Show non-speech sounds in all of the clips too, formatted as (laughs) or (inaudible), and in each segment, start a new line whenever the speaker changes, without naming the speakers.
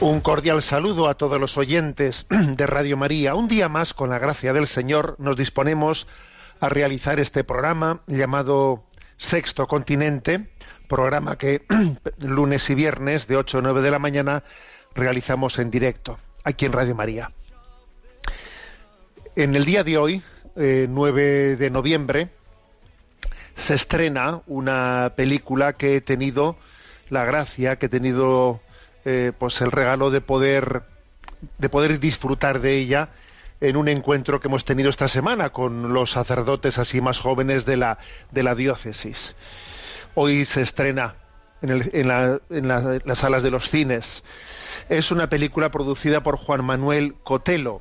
Un cordial saludo a todos los oyentes (clears throat) de Radio María. Un día más, con la gracia del Señor, nos disponemos a realizar este programa llamado Sexto Continente, programa que (clears throat) lunes y viernes de 8 a 9 de la mañana realizamos en directo, aquí en Radio María. En el día de hoy, eh, 9 de noviembre, se estrena una película que he tenido la gracia, que he tenido eh, pues el regalo de poder de poder disfrutar de ella en un encuentro que hemos tenido esta semana con los sacerdotes así más jóvenes de la de la diócesis. Hoy se estrena en, el- en la- en la- las salas de los cines. Es una película producida por Juan Manuel Cotelo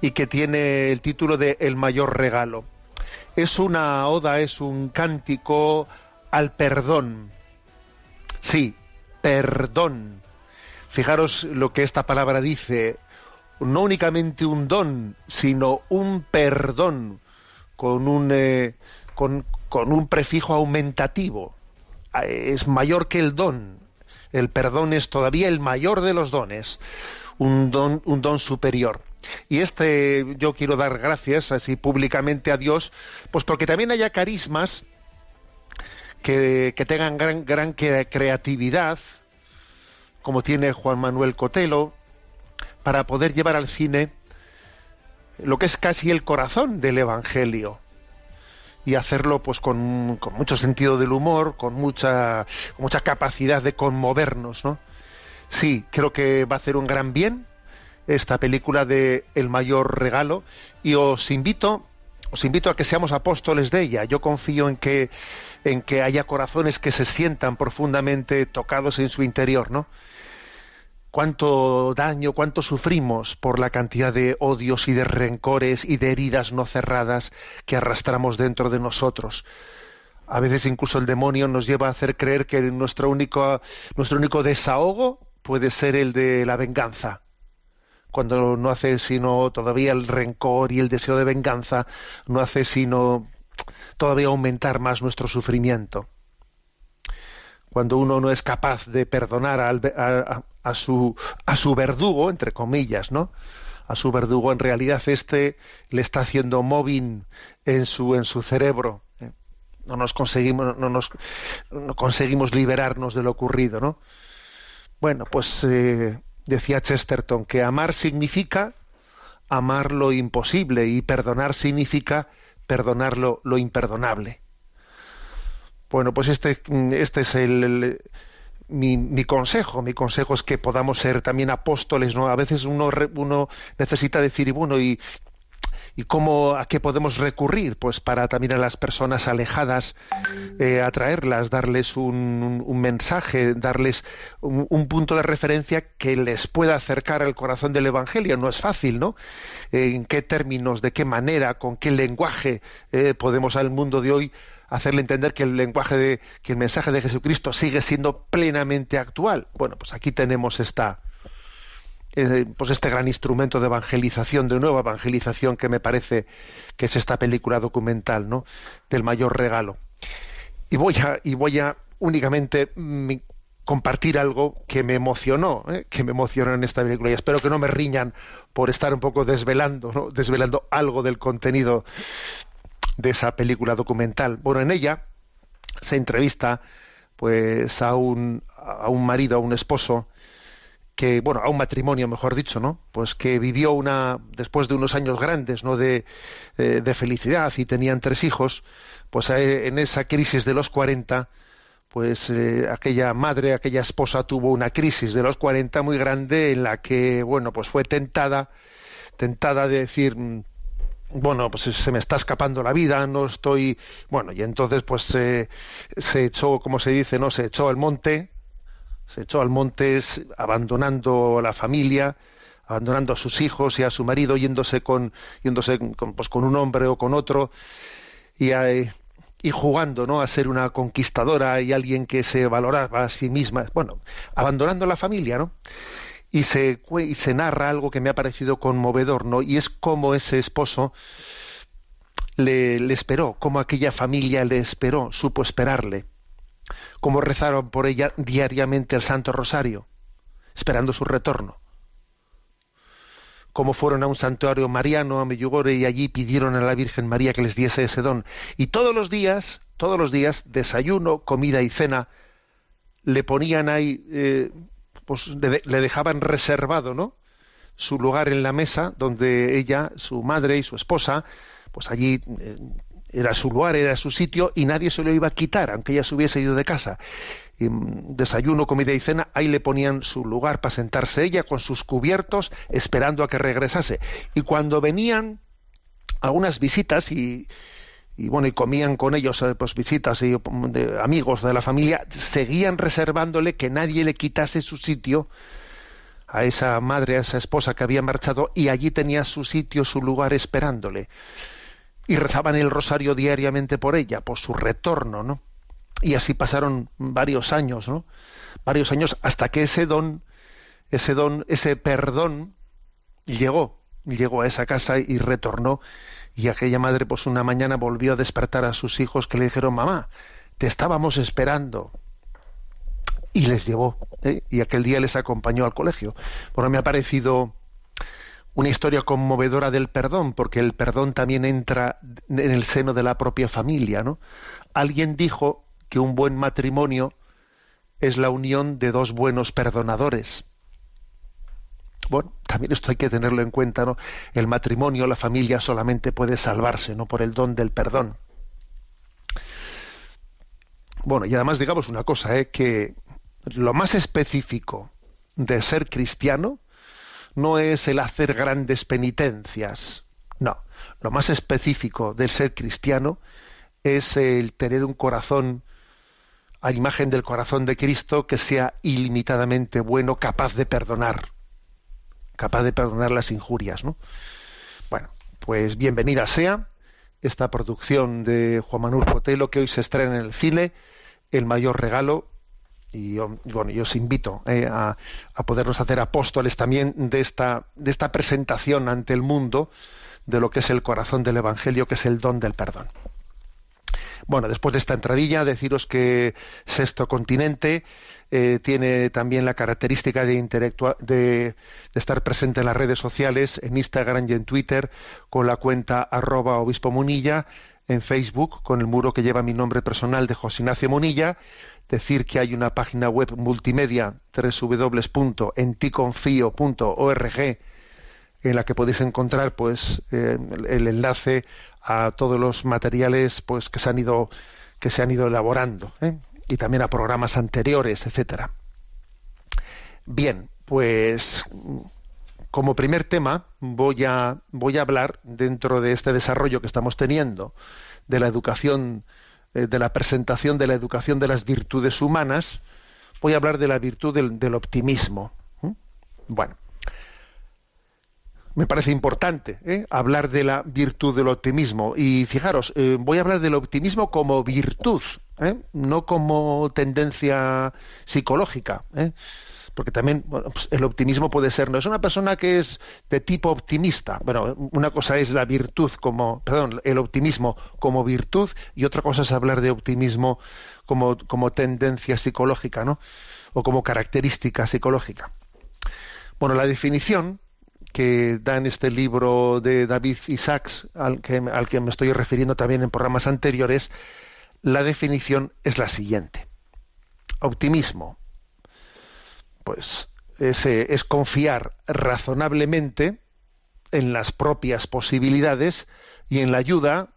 y que tiene el título de El mayor regalo. Es una oda, es un cántico al perdón. Sí, perdón. Fijaros lo que esta palabra dice, no únicamente un don, sino un perdón con un, eh, prefijo aumentativo. Ah, Es mayor que el don. El perdón es todavía el mayor de los dones, un don, superior. Y este yo quiero dar gracias así públicamente a Dios, pues porque también haya carismas que, tengan gran, gran cre- creatividad, como tiene Juan Manuel Cotelo, para poder llevar al cine lo que es casi el corazón del Evangelio y hacerlo pues con, con mucho sentido del humor, con mucha, con mucha capacidad de conmovernos, ¿no? Sí, creo que va a hacer un gran bien esta película de El mayor regalo y os invito os invito a que seamos apóstoles de ella. Yo confío en que en que haya corazones que se sientan profundamente tocados en su interior, ¿no? Cuánto daño, cuánto sufrimos por la cantidad de odios y de rencores y de heridas no cerradas que arrastramos dentro de nosotros. A veces incluso el demonio nos lleva a hacer creer que nuestro único, nuestro único desahogo puede ser el de la venganza, cuando no hace sino todavía el rencor y el deseo de venganza, no hace sino todavía aumentar más nuestro sufrimiento cuando uno no es capaz de perdonar al a, a- su a su verdugo entre comillas no a su verdugo en realidad este le está haciendo mobbing en su en su cerebro ¿eh? no nos conseguimos no nos no conseguimos liberarnos de lo ocurrido no bueno pues eh, decía Chesterton que amar significa amar lo imposible y perdonar significa perdonar lo, lo imperdonable. Bueno, pues este, este es el- mi, mi consejo. Mi consejo es que podamos ser también apóstoles, ¿no? A veces uno, uno necesita decir, y bueno, y, ¿Y cómo, a qué podemos recurrir? Pues para también a las personas alejadas, eh, atraerlas, darles un, mensaje, darles un, un punto de referencia que les pueda acercar al corazón del Evangelio. No es fácil, ¿no? Eh, ¿En qué términos, de qué manera, con qué lenguaje eh, podemos al mundo de hoy hacerle entender que el lenguaje de, que el mensaje de Jesucristo sigue siendo plenamente actual? Bueno, pues aquí tenemos esta, eh, pues este gran instrumento de evangelización, de nueva evangelización que me parece que es esta película documental, ¿no? Del mayor regalo. Y voy a, y voy a únicamente mm, compartir algo que me emocionó, ¿eh? que me emocionó en esta película y espero que no me riñan por estar un poco desvelando, ¿no? desvelando algo del contenido de esa película documental. Bueno, en ella se entrevista pues a un, a un marido, a un esposo, que bueno a un matrimonio mejor dicho no pues que vivió una después de unos años grandes no de, eh, de felicidad y tenían tres hijos pues eh, en esa crisis de los 40 pues eh, aquella madre aquella esposa tuvo una crisis de los 40 muy grande en la que bueno pues fue tentada tentada de decir mm, bueno, pues se me está escapando la vida, no estoy, bueno, y entonces pues se echó, como se dice, no, se echó al monte, se echó al monte abandonando la familia, abandonando a sus hijos y a su marido, yéndose con, yéndose con, pues, con un hombre o con otro y, y jugando, ¿no? A ser una conquistadora y alguien que se valoraba a sí misma, bueno, abandonando la familia, ¿no? Y se, narra algo que me ha parecido conmovedor, ¿no? Y es cómo ese esposo le, le esperó, cómo aquella familia le esperó, supo esperarle, cómo rezaron por ella diariamente el Santo Rosario, esperando su retorno cómo fueron a un santuario mariano a Meyugore y allí pidieron a la Virgen María que les diese ese don. Y todos los días, todos los días, desayuno, comida y cena, le ponían ahí eh, pues le, dejaban reservado, ¿no? Su lugar en la mesa, donde ella, su madre y su esposa, pues allí eh, era su lugar, era su sitio, y nadie se lo iba a quitar, aunque ella se hubiese ido de casa. Mm, desayuno, comida y cena, ahí le ponían su lugar para sentarse ella con sus cubiertos, esperando a que regresase. Y cuando venían algunas visitas y, y bueno y comían con ellos eh, pues visitas y de amigos de la familia seguían reservándole que nadie le quitase su sitio a esa madre a esa esposa que había marchado y allí tenía su sitio su lugar esperándole. Y rezaban el rosario diariamente por ella por su retorno no y así pasaron varios años no varios años hasta que ese don ese don ese perdón llegó llegó a esa casa y retornó y aquella madre, pues una mañana volvió a despertar a sus hijos que le dijeron, mamá, te estábamos esperando. Y les llevó, ¿eh? y aquel día les acompañó al colegio. Bueno, me ha parecido una historia conmovedora del perdón, porque el perdón también entra en el seno de la propia familia, ¿no? Alguien dijo que un buen matrimonio es la unión de dos buenos perdonadores. Bueno, también esto hay que tenerlo en cuenta, ¿no? El matrimonio, la familia solamente puede salvarse, ¿no? Por el don del perdón. Bueno, y además digamos una cosa, ¿eh? que lo más específico de ser cristiano no es el hacer grandes penitencias, no. Lo más específico de ser cristiano es el tener un corazón a imagen del corazón de Cristo que sea ilimitadamente bueno, capaz de perdonar capaz de perdonar las injurias, ¿no? Bueno, pues bienvenida sea esta producción de Juan Manuel Cotelo que hoy se estrena en el cine, El mayor regalo, y bueno, yo os invito eh, a, a, podernos hacer apóstoles también de esta, de esta presentación ante el mundo de lo que es el corazón del Evangelio, que es el don del perdón. Bueno, después de esta entradilla, deciros que Sexto Continente eh, tiene también la característica de, de, estar presente en las redes sociales, en Instagram y en Twitter, con la cuenta arroba obispo Munilla, en Facebook, con el muro que lleva mi nombre personal de José Ignacio Munilla, decir que hay una página web multimedia www.enticonfio.org en la que podéis encontrar pues eh, el enlace a todos los materiales pues que se han ido que se han ido elaborando ¿eh? y también a programas anteriores, etcétera. Bien, pues como primer tema voy a, voy a hablar dentro de este desarrollo que estamos teniendo de la educación, eh, de la presentación de la educación de las virtudes humanas, voy a hablar de la virtud del, optimismo. Bueno, me parece importante ¿eh? hablar de la virtud del optimismo. Y fijaros, eh, voy a hablar del optimismo como virtud, ¿eh? no como tendencia psicológica. Porque también pues, el optimismo puede ser, no es una persona que es de tipo optimista. Bueno, una cosa es la virtud como, perdón, el optimismo como virtud y otra cosa es hablar de optimismo como, como tendencia psicológica, ¿no? O como característica psicológica. Bueno, la definición que da en este libro de David Isaacs, al que, me estoy refiriendo también en programas anteriores, la definición es la siguiente. Optimismo. Pues es, es confiar razonablemente en las propias posibilidades y en la ayuda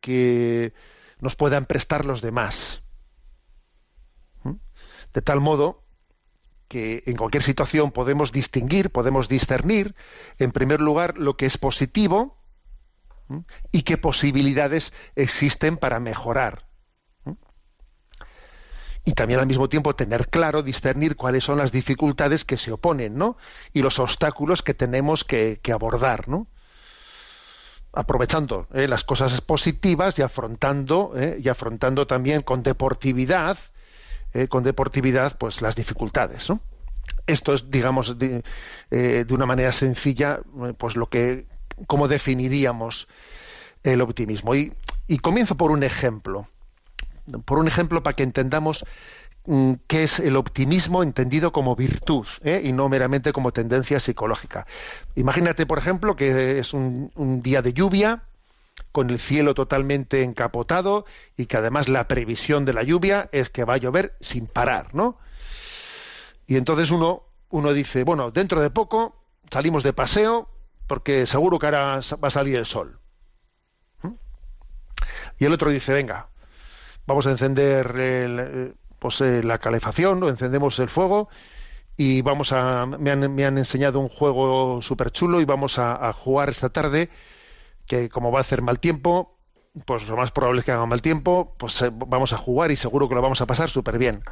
que nos puedan prestar los demás. ¿Mm? De tal modo que en cualquier situación podemos distinguir, podemos discernir, en primer lugar, lo que es positivo y qué posibilidades existen para mejorar. Y también al mismo tiempo tener claro, discernir cuáles son las dificultades que se oponen, ¿no? Y los obstáculos que tenemos que, que abordar, ¿no? aprovechando eh, las cosas positivas y afrontando eh, y afrontando también con deportividad eh, con deportividad pues las dificultades esto es digamos de, eh, de, una manera sencilla pues lo que cómo definiríamos el optimismo y, y comienzo por un ejemplo por un ejemplo para que entendamos mm, qué es el optimismo entendido como virtud ¿eh? y no meramente como tendencia psicológica. Imagínate, por ejemplo, que es un, día de lluvia con el cielo totalmente encapotado y que además la previsión de la lluvia es que va a llover sin parar, ¿no? Y entonces uno, uno dice, bueno, dentro de poco salimos de paseo porque seguro que ahora va a salir el sol. ¿Mm? Y el otro dice, venga, vamos a encender el, pues, eh, la calefacción, o encendemos el fuego y vamos a me han, me han enseñado un juego súper chulo y vamos a, jugar esta tarde que como va a hacer mal tiempo pues lo más probable es que haga mal tiempo pues eh, vamos a jugar y seguro que lo vamos a pasar súper bien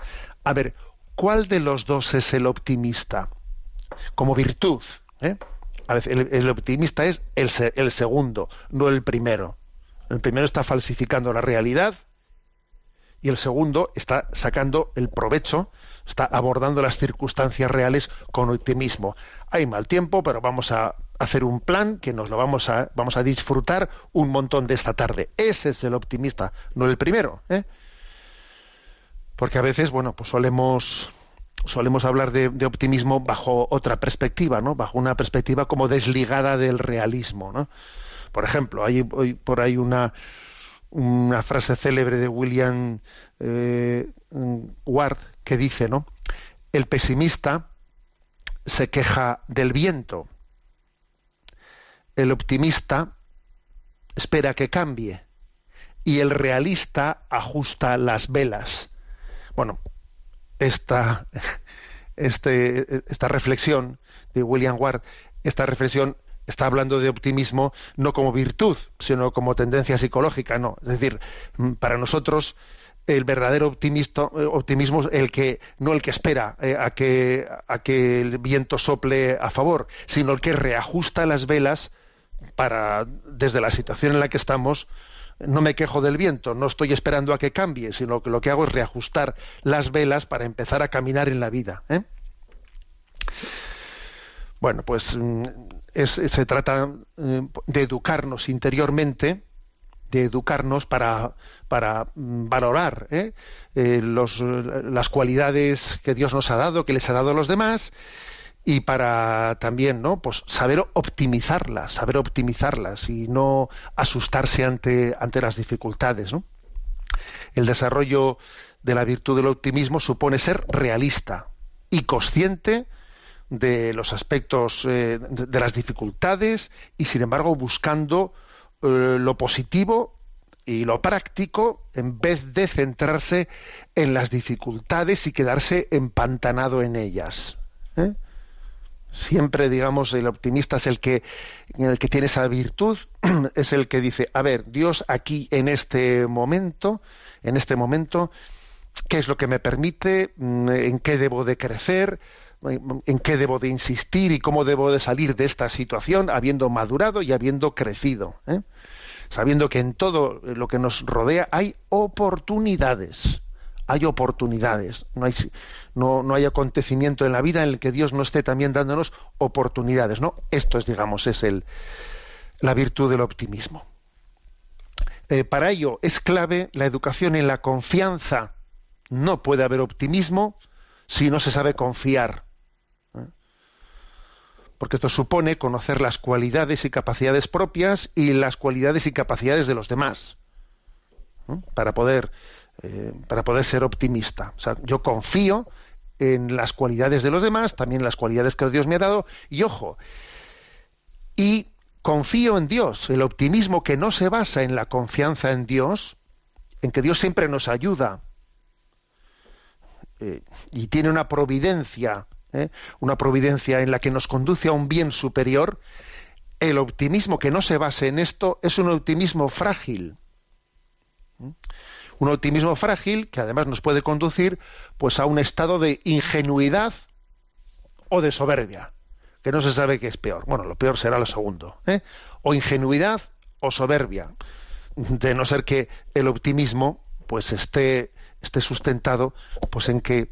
a ver ¿cuál de los dos es el optimista? como virtud ¿eh? a ver, el, el, optimista es el, el segundo no el primero el primero está falsificando la realidad y el segundo está sacando el provecho, está abordando las circunstancias reales con optimismo. Hay mal tiempo, pero vamos a hacer un plan que nos lo vamos a, vamos a disfrutar un montón de esta tarde. Ese es el optimista, no el primero. ¿eh? Porque a veces, bueno, pues solemos, solemos hablar de, optimismo bajo otra perspectiva, ¿no? Bajo una perspectiva como desligada del realismo, ¿no? Por ejemplo, hay, hay por ahí una una frase célebre de William eh, Ward que dice, ¿no? El pesimista se queja del viento. El optimista espera que cambie. Y el realista ajusta las velas. Bueno, esta, (laughs) este, esta reflexión de William Ward, esta reflexión está hablando de optimismo no como virtud, sino como tendencia psicológica, no. Es decir, mm, para nosotros el verdadero optimismo es el que no el que espera eh, a que a que el viento sople a favor, sino el que reajusta las velas para desde la situación en la que estamos no me quejo del viento, no estoy esperando a que cambie, sino que lo que hago es reajustar las velas para empezar a caminar en la vida. ¿eh? Bueno, pues mm, se trata eh, de educarnos interiormente, de educarnos para, para mm, valorar ¿eh? Eh, las cualidades que Dios nos ha dado, que les ha dado a los demás, y para también no pues saber optimizarlas saber optimizarlas y no asustarse ante ante las dificultades el desarrollo de la virtud del optimismo supone ser realista y consciente de los aspectos eh, de las dificultades y sin embargo buscando lo positivo y lo práctico en vez de centrarse en las dificultades y quedarse empantanado en ellas. ¿eh? Siempre, digamos, el optimista es el que, el que tiene esa virtud, (clears throat) es el que dice, a ver, Dios aquí en este momento, en este momento, ¿qué es lo que me permite? Mm, ¿En qué debo de crecer? En qué debo de insistir y cómo debo de salir de esta situación habiendo madurado y habiendo crecido, ¿eh? sabiendo que en todo lo que nos rodea hay oportunidades, hay oportunidades, no hay, acontecimiento en la vida en el que Dios no esté también dándonos oportunidades, ¿no? Esto es, digamos, es la virtud del optimismo. Eh, para ello es clave la educación en la confianza. No puede haber optimismo si no se sabe confiar porque esto supone conocer las cualidades y capacidades propias y las cualidades y capacidades de los demás para poder eh, para poder ser optimista. O sea, yo confío en las cualidades de los demás, también en las cualidades que Dios me ha dado, y ojo, y confío en Dios, el optimismo que no se basa en la confianza en Dios, en que Dios siempre nos ayuda eh, y tiene una providencia, ¿eh? una providencia en la que nos conduce a un bien superior, el optimismo que no se base en esto es un optimismo frágil. ¿Mm? Un optimismo frágil que además nos puede conducir pues a un estado de ingenuidad o de soberbia, que no se sabe qué es peor. Bueno, lo peor será lo segundo. ¿eh? O ingenuidad o soberbia, de no ser que el optimismo pues esté, esté sustentado pues en que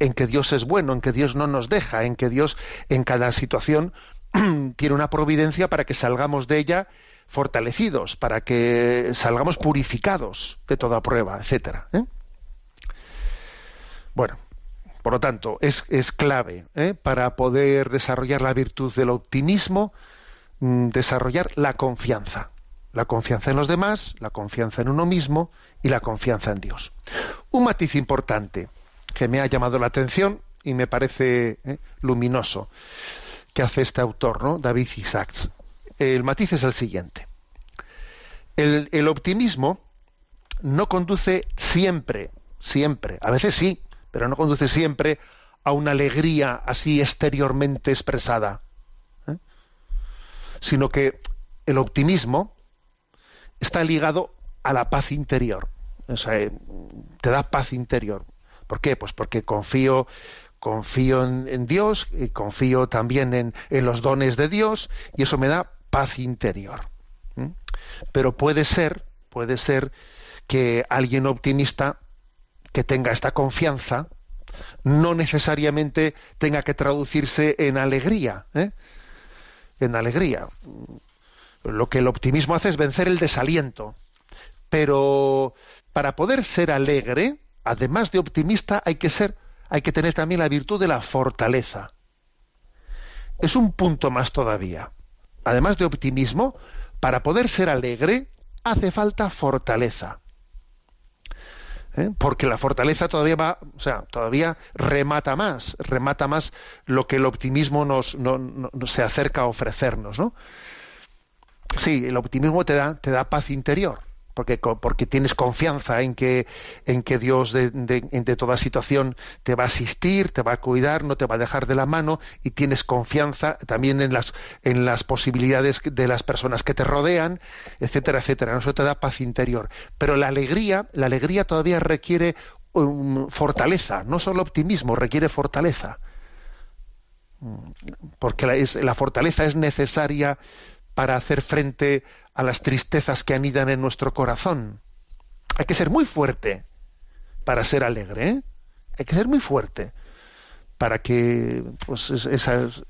en que Dios es bueno, en que Dios no nos deja, en que Dios en cada situación (clears throat) tiene una providencia para que salgamos de ella fortalecidos, para que salgamos purificados de toda prueba, etcétera. ¿eh? Bueno, por lo tanto, es, clave ¿eh? para poder desarrollar la virtud del optimismo, mm, desarrollar la confianza. La confianza en los demás, la confianza en uno mismo y la confianza en Dios. Un matiz importante que me ha llamado la atención y me parece ¿eh? luminoso que hace este autor, ¿no? David Isaacs. El matiz es el siguiente. El, el optimismo no conduce siempre, siempre, a veces sí, pero no conduce siempre a una alegría así exteriormente expresada, ¿eh? sino que el optimismo está ligado a la paz interior. O sea, eh, te da paz interior. ¿Por qué? Pues porque confío, confío en, Dios, y confío también en, en, los dones de Dios, y eso me da paz interior. Pero puede ser, puede ser que alguien optimista que tenga esta confianza no necesariamente tenga que traducirse en alegría, ¿eh? en alegría. Lo que el optimismo hace es vencer el desaliento. Pero para poder ser alegre, además de optimista, hay que ser, hay que tener también la virtud de la fortaleza. Es un punto más todavía. Además de optimismo, para poder ser alegre, hace falta fortaleza. ¿Eh? porque la fortaleza todavía va, o sea, todavía remata más, remata más lo que el optimismo nos, no, no, se acerca a ofrecernos, ¿no? Sí, el optimismo te da, te da paz interior, porque, tienes confianza en que, en que Dios de, toda situación te va a asistir, te va a cuidar, no te va a dejar de la mano y tienes confianza también en las, posibilidades de las personas que te rodean, etcétera, etcétera. Eso te da paz interior. Pero la alegría, la alegría todavía requiere fortaleza, no solo optimismo, requiere fortaleza. Porque la, la fortaleza es necesaria para hacer frente a las tristezas que anidan en nuestro corazón. Hay que ser muy fuerte para ser alegre. ¿eh? Hay que ser muy fuerte para que pues, esas,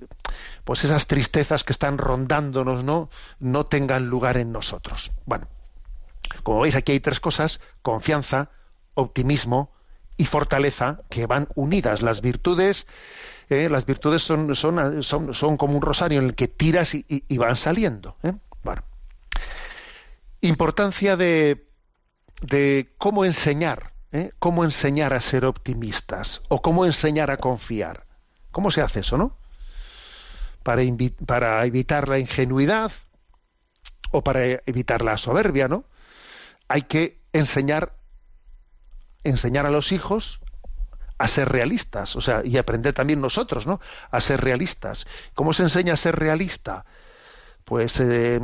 pues esas tristezas que están rondándonos no, no tengan lugar en nosotros. Bueno, como veis aquí hay tres cosas, confianza, optimismo y fortaleza, que van unidas. Las virtudes, eh, las virtudes son, son, son, son, como un rosario en el que tiras y, y, van saliendo. ¿eh? Importancia de, de cómo enseñar, ¿eh? cómo enseñar a ser optimistas o cómo enseñar a confiar. ¿Cómo se hace eso, no? Para, para evitar la ingenuidad o para evitar la soberbia, ¿no? Hay que enseñar enseñar a los hijos a ser realistas, o sea, y aprender también nosotros, ¿no? A ser realistas. ¿Cómo se enseña a ser realista? Pues eh,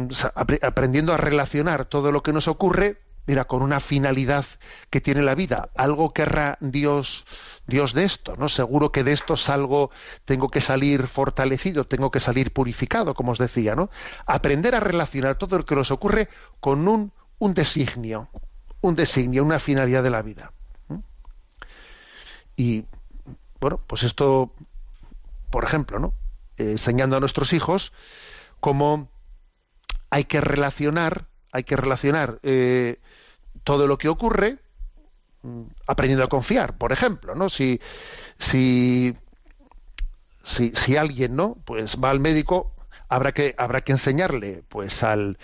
aprendiendo a relacionar todo lo que nos ocurre, mira, con una finalidad que tiene la vida. Algo querrá Dios, Dios de esto, ¿no? Seguro que de esto salgo, tengo que salir fortalecido, tengo que salir purificado, como os decía, ¿no? Aprender a relacionar todo lo que nos ocurre con un, un designio, un designio, una finalidad de la vida. Y bueno, pues esto, por ejemplo, ¿no? Eh, enseñando a nuestros hijos cómo hay que relacionar, hay que relacionar eh, todo lo que ocurre mm, aprendiendo a confiar, por ejemplo, ¿no? Si, si, si, alguien, ¿no? Pues va al médico, habrá que, habrá que enseñarle, pues al,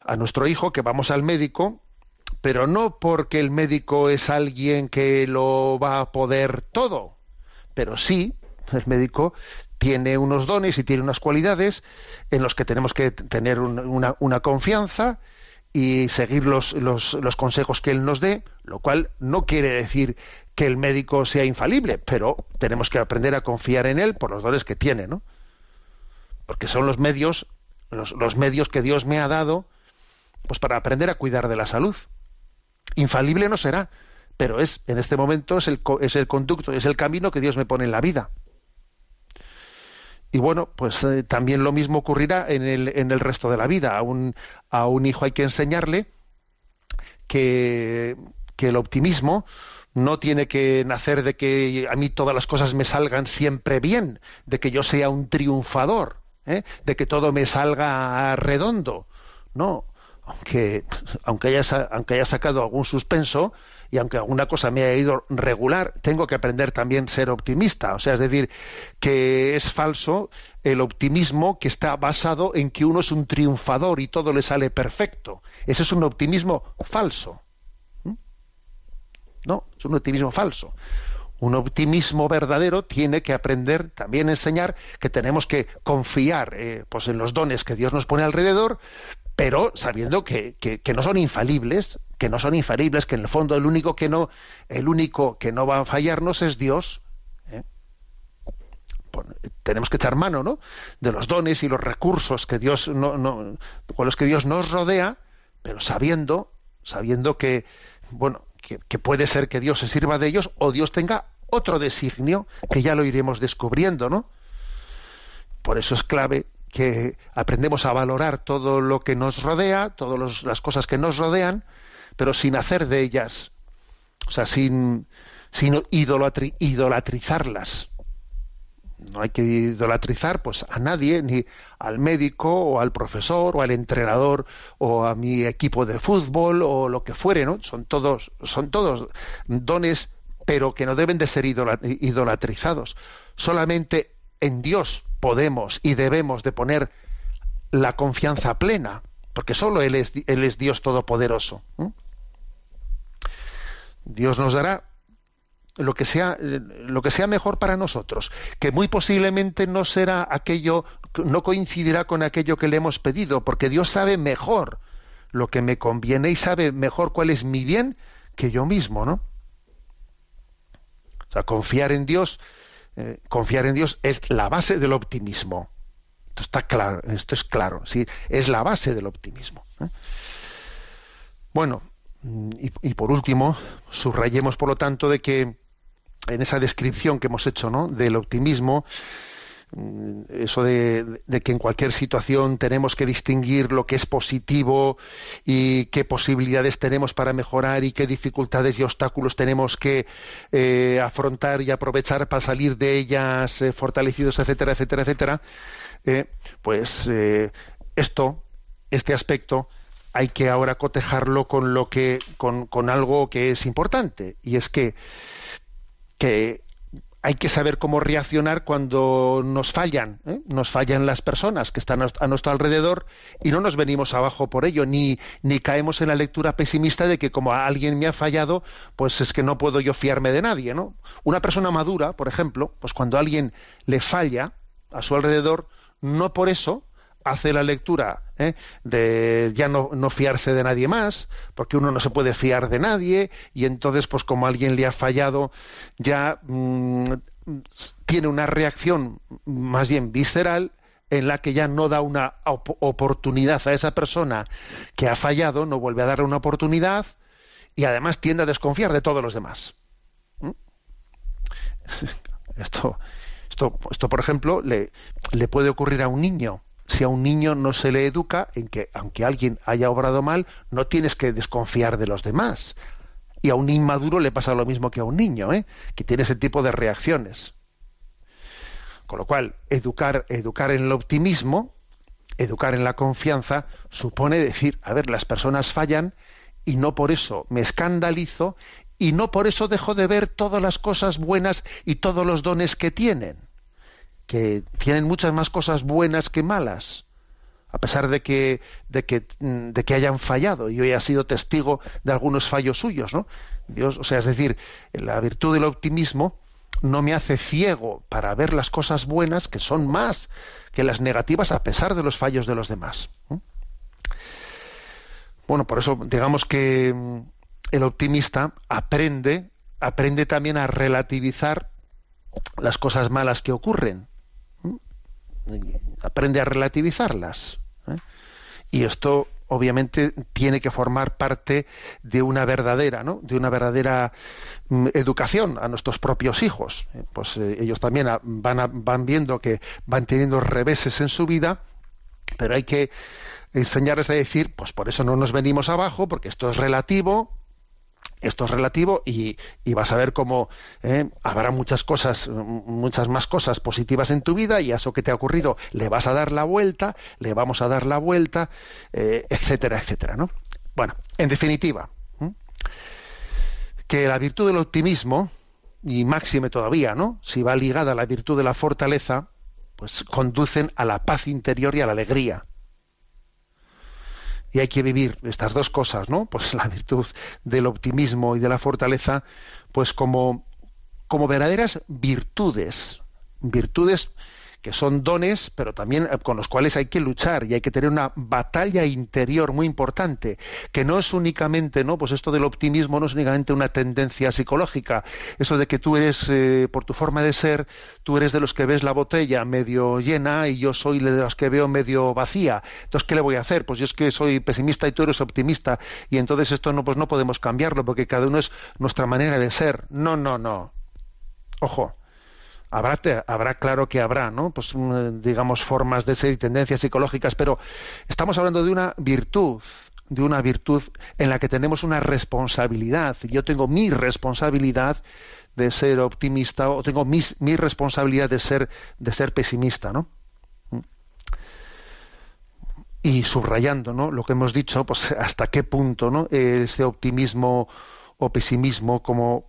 a nuestro hijo que vamos al médico, pero no porque el médico es alguien que lo va a poder todo, pero sí, el médico tiene unos dones y tiene unas cualidades en los que tenemos que tener un- una, confianza y seguir los, los, los consejos que él nos dé, lo cual no quiere decir que el médico sea infalible, pero tenemos que aprender a confiar en él por los dones que tiene, ¿no? Porque son los medios, los, medios que Dios me ha dado, pues para aprender a cuidar de la salud. Infalible no será, pero es en este momento es el, es el conducto, es el camino que Dios me pone en la vida. Y bueno, pues eh, también lo mismo ocurrirá en el, en el resto de la vida. A un, a un hijo hay que enseñarle que, que el optimismo no tiene que nacer de que a mí todas las cosas me salgan siempre bien, de que yo sea un triunfador, ¿eh? de que todo me salga redondo. No, aunque, aunque, haya, aunque haya sacado algún suspenso y aunque alguna cosa me haya ido regular, tengo que aprender también a ser optimista. O sea, es decir, que es falso el optimismo que está basado en que uno es un triunfador y todo le sale perfecto. Ese es un optimismo falso. ¿Mm? No, es un optimismo falso. Un optimismo verdadero tiene que aprender también enseñar que tenemos que confiar eh, pues en los dones que Dios nos pone alrededor, pero sabiendo que, que- no son infalibles, que no son infalibles, que en el fondo el único que no, el único que no va a fallarnos es Dios. ¿eh? Tenemos que echar mano, ¿no? De los dones y los recursos que Dios no, no- con los que Dios nos rodea, pero sabiendo, sabiendo que, bueno, que, que puede ser que Dios se sirva de ellos o Dios tenga otro designio que ya lo iremos descubriendo, ¿no? Por eso es clave que aprendemos a valorar todo lo que nos rodea, todas las cosas que nos rodean, pero sin hacer de ellas, o sea, sin, sin idolatri- idolatrizarlas. No hay que idolatrizar pues a nadie, ni al médico o al profesor o al entrenador o a mi equipo de fútbol o lo que fuere, ¿no? Son todos, son todos dones, pero que no deben de ser idola- idolatrizados. Solamente en Dios podemos y debemos de poner la confianza plena, porque solo Él es, Él es Dios todopoderoso. Dios nos dará lo que sea lo que sea mejor para nosotros, que muy posiblemente no será aquello no coincidirá con aquello que le hemos pedido, porque Dios sabe mejor lo que me conviene y sabe mejor cuál es mi bien que yo mismo, ¿no? O sea, confiar en Dios, eh, confiar en Dios es la base del optimismo. Esto está claro, esto es claro, sí, es la base del optimismo. ¿eh? Bueno, mm, y, y por último, subrayemos por lo tanto de que en esa descripción que hemos hecho ¿no? del optimismo, eso de, que en cualquier situación tenemos que distinguir lo que es positivo y qué posibilidades tenemos para mejorar y qué dificultades y obstáculos tenemos que eh, afrontar y aprovechar para salir de ellas eh, fortalecidos, etcétera, etcétera, etcétera, eh, pues esto, este aspecto, hay que ahora cotejarlo con lo que, con, con algo que es importante, y es que que hay que saber cómo reaccionar cuando nos fallan, ¿eh? nos fallan las personas que están a nuestro alrededor y no nos venimos abajo por ello, ni, ni caemos en la lectura pesimista de que como alguien me ha fallado, pues es que no puedo yo fiarme de nadie, ¿no? Una persona madura, por ejemplo, pues cuando alguien le falla a su alrededor, no por eso hace la lectura ¿eh? de ya no, no, fiarse de nadie más, porque uno no se puede fiar de nadie, y entonces, pues como alguien le ha fallado, ya mmm, tiene una reacción más bien visceral en la que ya no da una op oportunidad a esa persona que ha fallado, no vuelve a darle una oportunidad y además tiende a desconfiar de todos los demás. ¿Mm? (laughs) Esto, esto, esto, por ejemplo, le, le puede ocurrir a un niño si a un niño no se le educa en que aunque alguien haya obrado mal, no tienes que desconfiar de los demás. Y a un inmaduro le pasa lo mismo que a un niño, ¿eh? que tiene ese tipo de reacciones. Con lo cual, educar, educar en el optimismo, educar en la confianza, supone decir, a ver, las personas fallan y no por eso me escandalizo y no por eso dejo de ver todas las cosas buenas y todos los dones que tienen que tienen muchas más cosas buenas que malas, a pesar de que, de que, de que hayan fallado. Yo he sido testigo de algunos fallos suyos, ¿no? Dios, o sea, es decir, la virtud del optimismo no me hace ciego para ver las cosas buenas que son más que las negativas a pesar de los fallos de los demás. Bueno, por eso digamos que mm, el optimista aprende, aprende también a relativizar las cosas malas que ocurren. Aprende a relativizarlas. ¿eh? Y esto obviamente tiene que formar parte de una verdadera, ¿no? De una verdadera mm, educación a nuestros propios hijos. Eh, pues eh, ellos también van, van viendo que van teniendo reveses en su vida, pero hay que enseñarles a decir, pues por eso no nos venimos abajo, porque esto es relativo, esto es relativo y, vas a ver cómo eh, habrá muchas cosas, muchas más cosas positivas en tu vida y a eso que te ha ocurrido le vas a dar la vuelta, le vamos a dar la vuelta, eh, etcétera, etcétera, ¿no? Bueno, en definitiva, que la virtud del optimismo y máxime todavía, ¿no? Si va ligada a la virtud de la fortaleza, pues conducen a la paz interior y a la alegría y hay que vivir estas dos cosas, ¿no? Pues la virtud del optimismo y de la fortaleza, pues como, como verdaderas virtudes, virtudes que son dones, pero también eh, con los cuales hay que luchar y hay que tener una batalla interior muy importante, que no es únicamente, ¿no? Pues esto del optimismo no es únicamente una tendencia psicológica, eso de que tú eres, eh, por tu forma de ser, tú eres de los que ves la botella medio llena y yo soy de los que veo medio vacía. Entonces, ¿qué le voy a hacer? Pues yo es que soy pesimista y tú eres optimista y entonces esto no, pues no podemos cambiarlo porque cada uno es nuestra manera de ser. No, no, no. Ojo Habrá, claro que habrá, ¿no? Pues mm, digamos formas de ser y tendencias psicológicas, pero estamos hablando de una virtud, de una virtud en la que tenemos una responsabilidad. Yo tengo mi responsabilidad de ser optimista o tengo mi, mi responsabilidad de ser de ser pesimista, ¿no? Y subrayando, ¿no? Lo que hemos dicho, pues hasta qué punto, ¿no? Este optimismo o pesimismo como,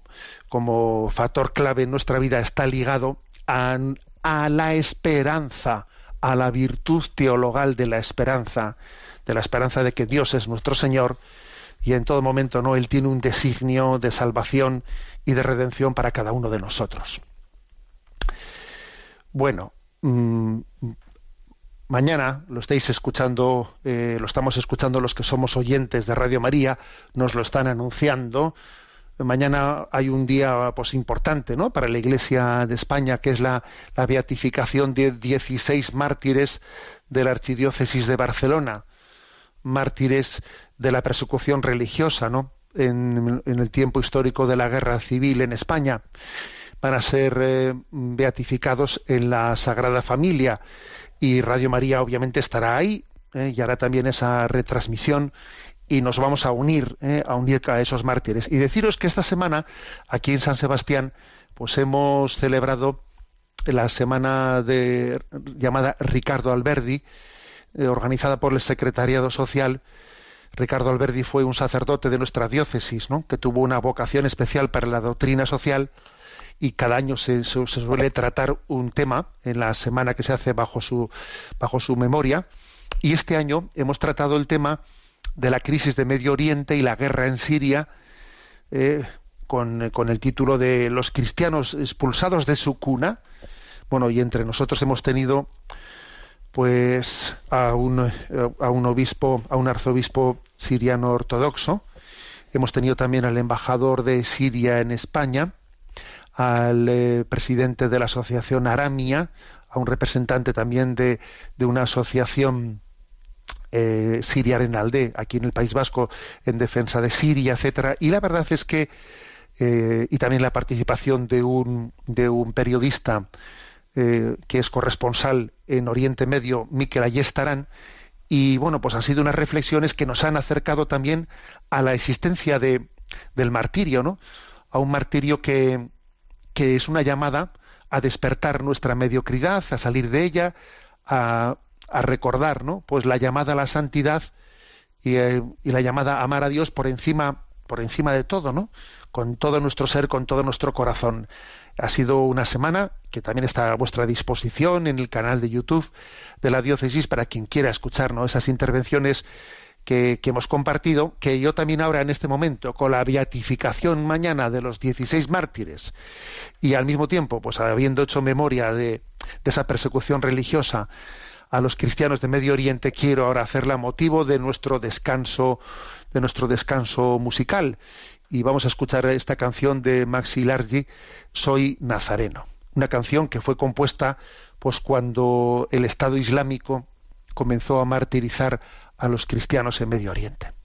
como factor clave en nuestra vida está ligado a, la esperanza, a la virtud teologal de la esperanza, de la esperanza de que Dios es nuestro Señor y en todo momento no él tiene un designio de salvación y de redención para cada uno de nosotros. Bueno, mm, mañana lo estáis escuchando, eh, lo estamos escuchando los que somos oyentes de Radio María, nos lo están anunciando. Mañana hay un día pues importante ¿no? para la Iglesia de España, que es la, beatificación de 16 mártires de la Archidiócesis de Barcelona, mártires de la persecución religiosa ¿no? en, el tiempo histórico de la guerra civil en España. Van a ser eh, beatificados en la Sagrada Familia y Radio María obviamente estará ahí ¿eh? y hará también esa retransmisión y nos vamos a unir, ¿eh? a unir a esos mártires. Y deciros que esta semana, aquí en San Sebastián, pues hemos celebrado la semana de, llamada Ricardo Alberdi, eh, organizada por el Secretariado Social. Ricardo Alberdi fue un sacerdote de nuestra diócesis, ¿no? que tuvo una vocación especial para la doctrina social y cada año se, suele tratar un tema en la semana que se hace bajo su, bajo su memoria. Y este año hemos tratado el tema de la crisis de Medio Oriente y la guerra en Siria, eh, con, con, el título de Los cristianos expulsados de su cuna. Bueno, y entre nosotros hemos tenido pues a un, a un obispo, a un arzobispo siriano ortodoxo. Hemos tenido también al embajador de Siria en España, al eh, presidente de la asociación Aramia, a un representante también de, de una asociación eh, Siria Arenalde, aquí en el País Vasco, en defensa de Siria, etcétera. Y la verdad es que, eh, y también la participación de un, de un periodista eh, que es corresponsal en Oriente Medio, Miquel Ayestarán, y bueno, pues han sido unas reflexiones que nos han acercado también a la existencia de, del martirio, ¿no? A un martirio que, que es una llamada a despertar nuestra mediocridad, a salir de ella, a, recordar, ¿no? Pues la llamada a la santidad eh, y, la llamada a amar a Dios por encima, por encima de todo, ¿no? Con todo nuestro ser, con todo nuestro corazón. Ha sido una semana que también está a vuestra disposición en el canal de YouTube de la diócesis para quien quiera escuchar esas intervenciones que, que hemos compartido, que yo también ahora en este momento, con la beatificación mañana de los 16 mártires y al mismo tiempo, pues habiendo hecho memoria de, de esa persecución religiosa a los cristianos de Medio Oriente, quiero ahora hacerla motivo de nuestro descanso, de nuestro descanso musical. Y vamos a escuchar esta canción de Maxi Largi, Soy Nazareno. Una canción que fue compuesta pues cuando el Estado Islámico comenzó a martirizar a los cristianos en Medio Oriente.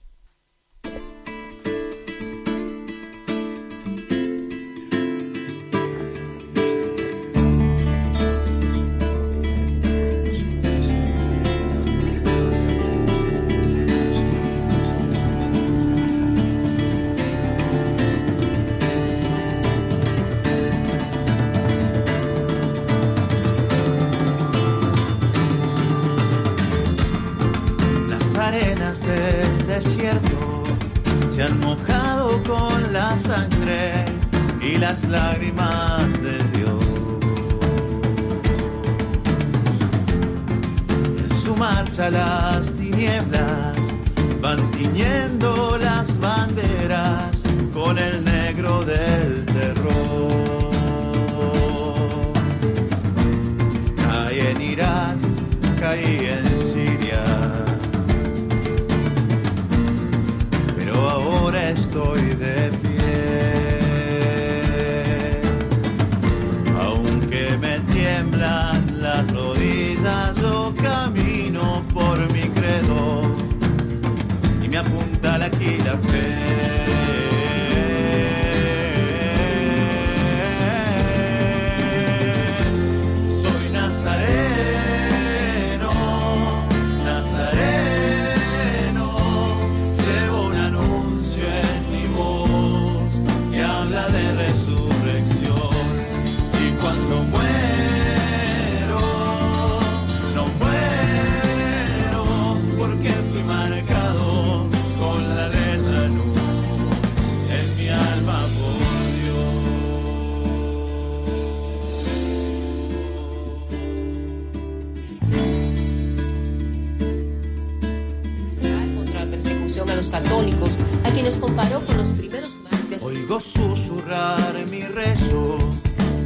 Los católicos, a quienes comparó con los primeros mártires.
Oigo susurrar mi rezo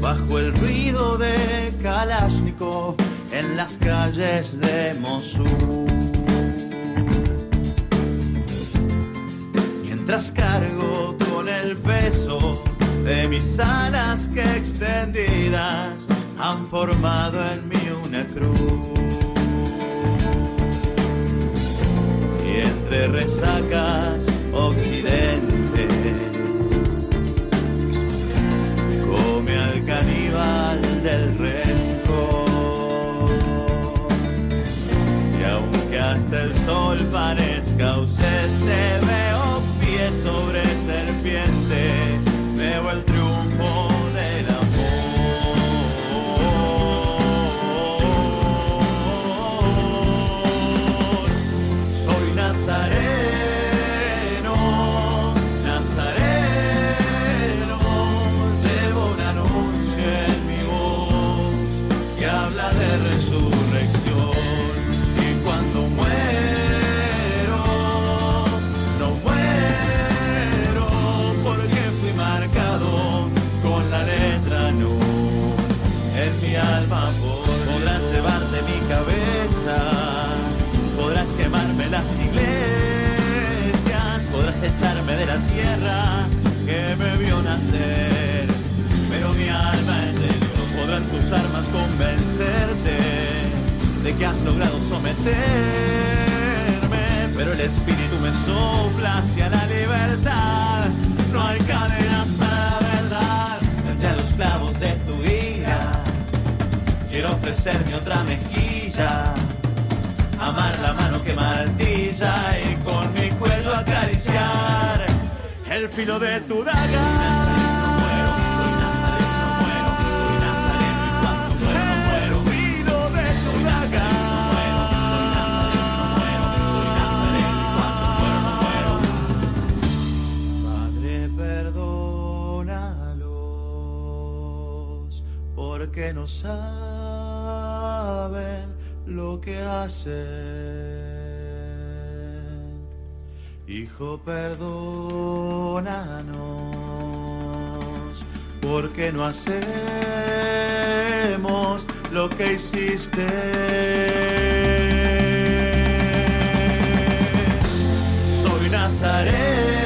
bajo el ruido de Kalashnikov en las calles de Mossul. Mientras cargo con el peso de mis alas que extendidas han formado en mí una cruz. Entre resacas occidente. Come al caníbal del rencor y aunque hasta el sol parezca ausente veo pies sobre serpiente iglesias, podrás echarme de la tierra que me vio nacer, pero mi alma es de Dios, podrán tus armas convencerte de que has logrado someterme, pero el espíritu me sopla hacia la libertad, no hay cadenas para la verdad, frente a los clavos de tu ira, quiero ofrecerme otra mejilla. Amar la mano que martilla y con acariciar el filo de tu daga. Porque no saben lo que hacen. Hijo, perdónanos, porque no hacemos lo que hiciste. Soy Nazareno,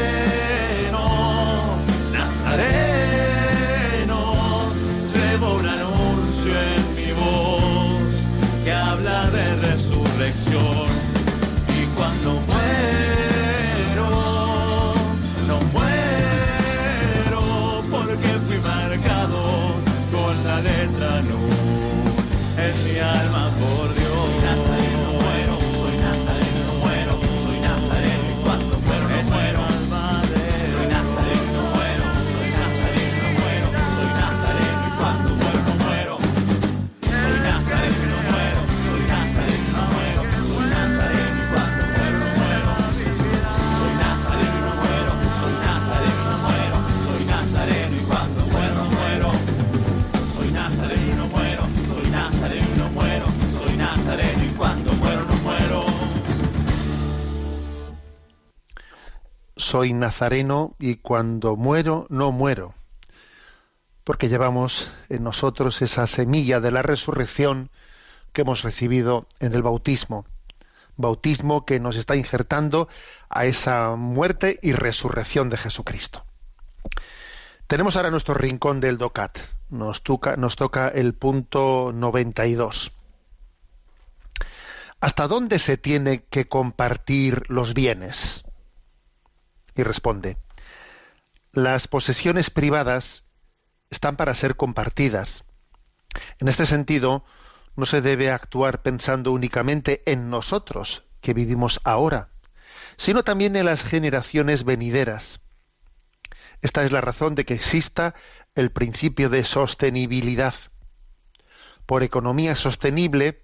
Soy nazareno y cuando muero, no muero.
Porque llevamos en nosotros esa semilla de la resurrección que hemos recibido en el bautismo. Bautismo que nos está injertando a esa muerte y resurrección de Jesucristo. Tenemos ahora nuestro rincón del DOCAT. Nos toca, nos toca el punto 92. ¿Hasta dónde se tiene que compartir los bienes? Y responde, las posesiones privadas están para ser compartidas. En este sentido, no se debe actuar pensando únicamente en nosotros, que vivimos ahora, sino también en las generaciones venideras. Esta es la razón de que exista el principio de sostenibilidad. Por economía sostenible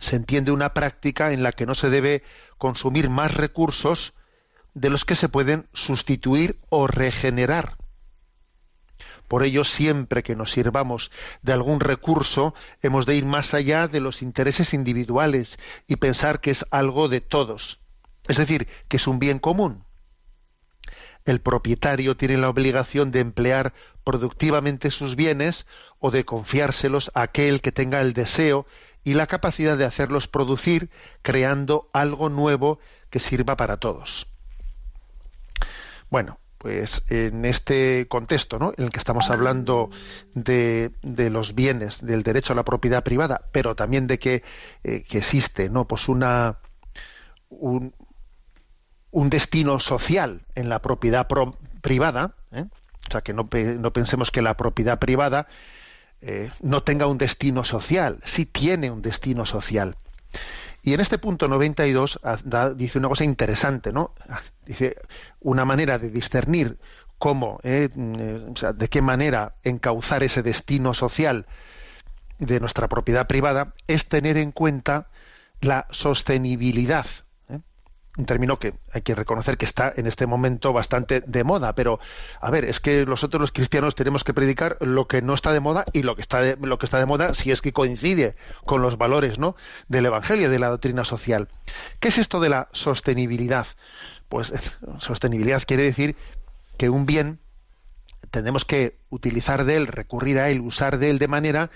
se entiende una práctica en la que no se debe consumir más recursos de los que se pueden sustituir o regenerar. Por ello, siempre que nos sirvamos de algún recurso, hemos de ir más allá de los intereses individuales y pensar que es algo de todos, es decir, que es un bien común. El propietario tiene la obligación de emplear productivamente sus bienes o de confiárselos a aquel que tenga el deseo y la capacidad de hacerlos producir, creando algo nuevo que sirva para todos. Bueno, pues en este contexto, ¿no? En el que estamos hablando de, los bienes, del derecho a la propiedad privada, pero también de que, eh, existe, ¿no? Pues una un, destino social en la propiedad pro- privada, ¿eh? o sea que no pensemos que la propiedad privada eh, no tenga un destino social, sí tiene un destino social. Y en este punto 92 ah, da- dice una cosa interesante, ¿no? (laughs) Dice una manera de discernir cómo, eh, mm, eh, o sea, de qué manera encauzar ese destino social de nuestra propiedad privada es tener en cuenta la sostenibilidad. Un término que hay que reconocer que está en este momento bastante de moda, pero a ver, es que nosotros los cristianos tenemos que predicar lo que no está de moda y lo que está de, lo que está de moda si es que coincide con los valores, ¿no? del evangelio, de la doctrina social. ¿Qué es esto de la sostenibilidad? Pues (laughs) sostenibilidad quiere decir que un bien tenemos que utilizar de él, recurrir a él, usar de él de manera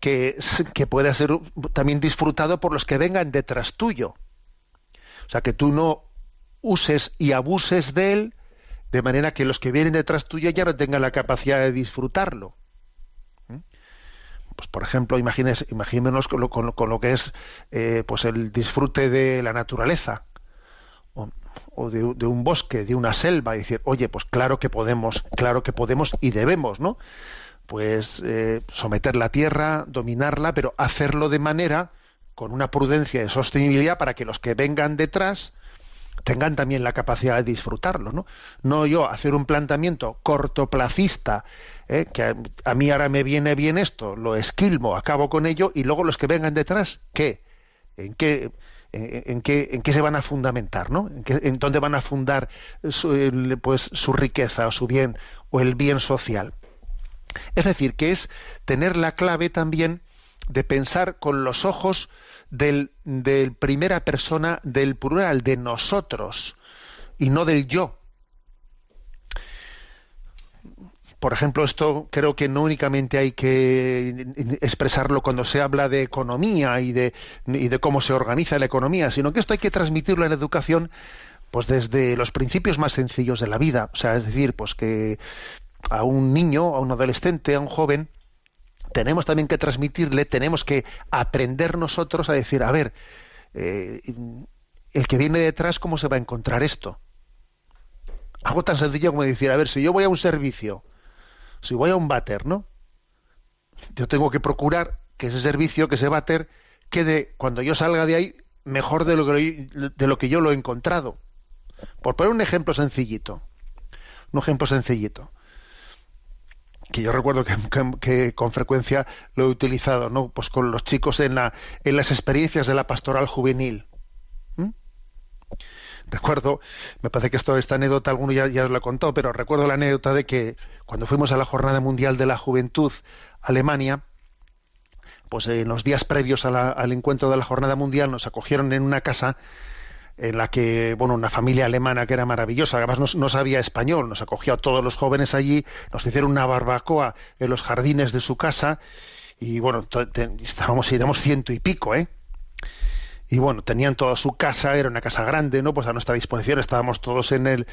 que, que pueda ser también disfrutado por los que vengan detrás tuyo. O sea, que tú no uses y abuses de él de manera que los que vienen detrás tuyo ya no tengan la capacidad de disfrutarlo. ¿Mm? Pues, por ejemplo, imagines, con lo, con con lo que es eh, pues el disfrute de la naturaleza o, de un bosque, de una selva, y decir, oye, pues claro que podemos, claro que podemos y debemos, ¿no? Pues eh, someter la tierra, dominarla, pero hacerlo de manera con una prudencia de sostenibilidad para que los que vengan detrás tengan también la capacidad de disfrutarlo, ¿no? No yo hacer un planteamiento cortoplacista, ¿eh? que a, mí ahora me viene bien esto, lo esquilmo, acabo con ello, y luego los que vengan detrás, ¿qué? ¿En qué, en, en qué, en qué se van a fundamentar, ¿no? ¿En, en dónde van a fundar su, pues, su riqueza o su bien o el bien social? Es decir, que es tener la clave también de pensar con los ojos del, primera persona del plural, de nosotros, y no del yo. Por ejemplo, esto creo que no únicamente hay que expresarlo cuando se habla de economía y de, y de cómo se organiza la economía, sino que esto hay que transmitirlo en la educación pues desde los principios más sencillos de la vida. O sea, es decir, pues que a un niño, a un adolescente, a un joven, tenemos también que transmitirle, tenemos que aprender nosotros a decir, a ver, eh, el que viene detrás, ¿cómo se va a encontrar esto? Algo tan sencillo como decir, a ver, si yo voy a un servicio, si voy a un váter, ¿no? Yo tengo que procurar que ese servicio, que ese váter, quede, cuando yo salga de ahí, mejor de lo que, de lo que yo lo he encontrado. Por poner un ejemplo sencillito, un ejemplo sencillito, que yo recuerdo que, con frecuencia lo he utilizado, ¿no? Pues con los chicos en, la, en las experiencias de la pastoral juvenil. ¿Mm? Recuerdo, me parece que esto, esta anécdota alguno ya, ya os he contado, pero recuerdo la anécdota de que cuando fuimos a la Jornada Mundial de la Juventud Alemania, pues en los días previos la- al encuentro de la Jornada Mundial nos acogieron en una casa en la que, bueno, una familia alemana que era maravillosa, además no, no sabía español, nos acogió a todos los jóvenes allí, nos hicieron una barbacoa en los jardines de su casa y, bueno, estábamos, éramos ciento y pico, ¿eh? Y bueno, tenían toda su casa, era una casa grande, ¿no? Pues a nuestra disposición estábamos todos en el,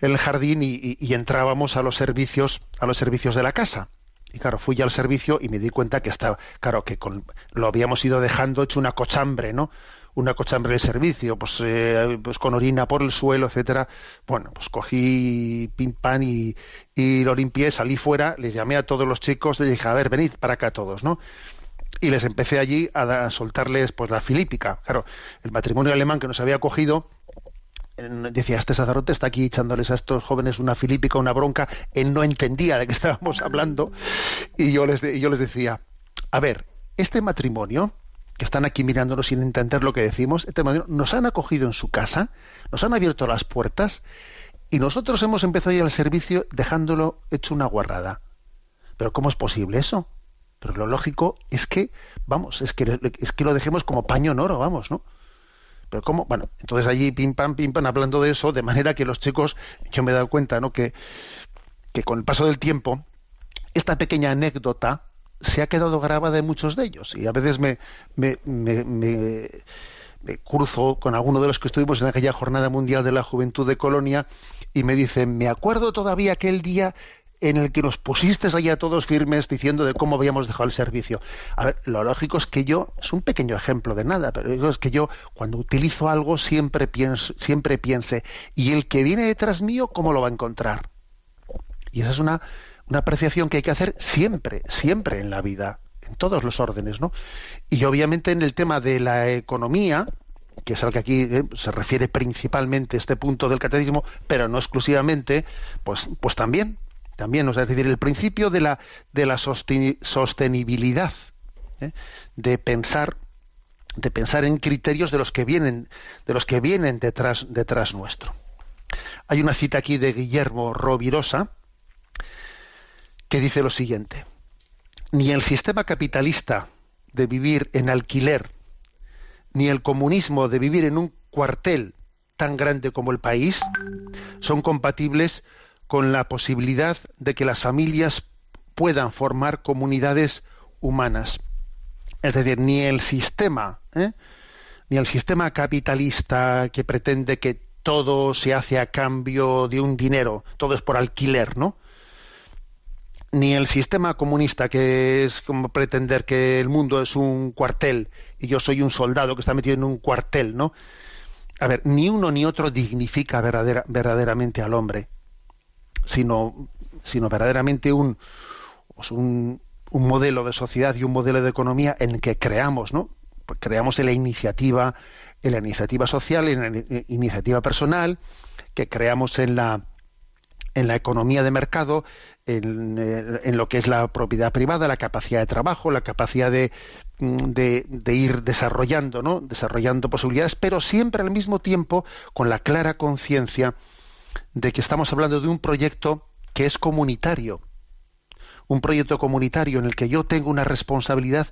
el jardín y, y- entrábamos a los servicios, a los servicios de la casa. Y claro, fui al servicio y me di cuenta que estaba, claro, que con, lo habíamos ido dejando hecho una cochambre, ¿no? Una cochambre del servicio, pues, eh, pues con orina por el suelo, etcétera. Bueno, pues cogí pim pam y, y lo limpié, salí fuera, les llamé a todos los chicos, les dije, a ver, venid para acá todos, ¿no? y les empecé allí a, soltarles pues la filípica. Claro, el matrimonio alemán que nos había acogido en- decía, este sacerdote está aquí echándoles a estos jóvenes una filípica, una bronca, él no entendía de qué estábamos hablando, y yo les, de- y yo les decía, a ver, este matrimonio, que están aquí mirándonos sin entender lo que decimos, este nos han acogido en su casa, nos han abierto las puertas, y nosotros hemos empezado a ir al servicio dejándolo hecho una guarrada. Pero ¿cómo es posible eso? Pero lo lógico es que, vamos, es que, es que lo dejemos como paño en oro, vamos, ¿no? Pero cómo, bueno, entonces allí pim pam, pim pam, hablando de eso, de manera que los chicos, yo me he dado cuenta, ¿no? Que, que con el paso del tiempo, esta pequeña anécdota se ha quedado grabada en muchos de ellos. Y a veces me, me, me, me- cruzo con alguno de los que estuvimos en aquella Jornada Mundial de la Juventud de Colonia y me dicen, me acuerdo todavía aquel día en el que nos pusiste allá todos firmes diciendo de cómo habíamos dejado el servicio. A ver, lo lógico es que yo, es un pequeño ejemplo de nada, pero es que yo cuando utilizo algo siempre pienso, siempre piense, y el que viene detrás mío, ¿cómo lo va a encontrar? Y esa es una, una apreciación que hay que hacer siempre, siempre en la vida, en todos los órdenes, ¿no? Y obviamente en el tema de la economía, que es al que aquí eh, se refiere principalmente este punto del catecismo, pero no exclusivamente, pues, pues también, también, o sea, es decir, el principio de la, de la sostenibilidad, ¿eh? de pensar de pensar en criterios de los que vienen de los que vienen detrás detrás nuestro. Hay una cita aquí de Guillermo Rovirosa que dice lo siguiente: ni el sistema capitalista de vivir en alquiler, ni el comunismo de vivir en un cuartel tan grande como el país son compatibles con la posibilidad de que las familias puedan formar comunidades humanas. Es decir, ni el sistema, ¿eh? ni el sistema capitalista que pretende que todo se hace a cambio de un dinero, todo es por alquiler, ¿no? Ni el sistema comunista que es como pretender que el mundo es un cuartel y yo soy un soldado que está metido en un cuartel, ¿no? A ver, ni uno ni otro dignifica verdadera- verdaderamente al hombre, sino, sino verdaderamente un, pues un, un modelo de sociedad y un modelo de economía en el que creamos, ¿no? Pues creamos en la iniciativa, en la iniciativa social, en la ini- iniciativa personal, que creamos en la en la economía de mercado, en, eh, en lo que es la propiedad privada, la capacidad de trabajo, la capacidad de, mm, de, de ir desarrollando, ¿no? desarrollando posibilidades, pero siempre al mismo tiempo con la clara conciencia de que estamos hablando de un proyecto que es comunitario, un proyecto comunitario en el que yo tengo una responsabilidad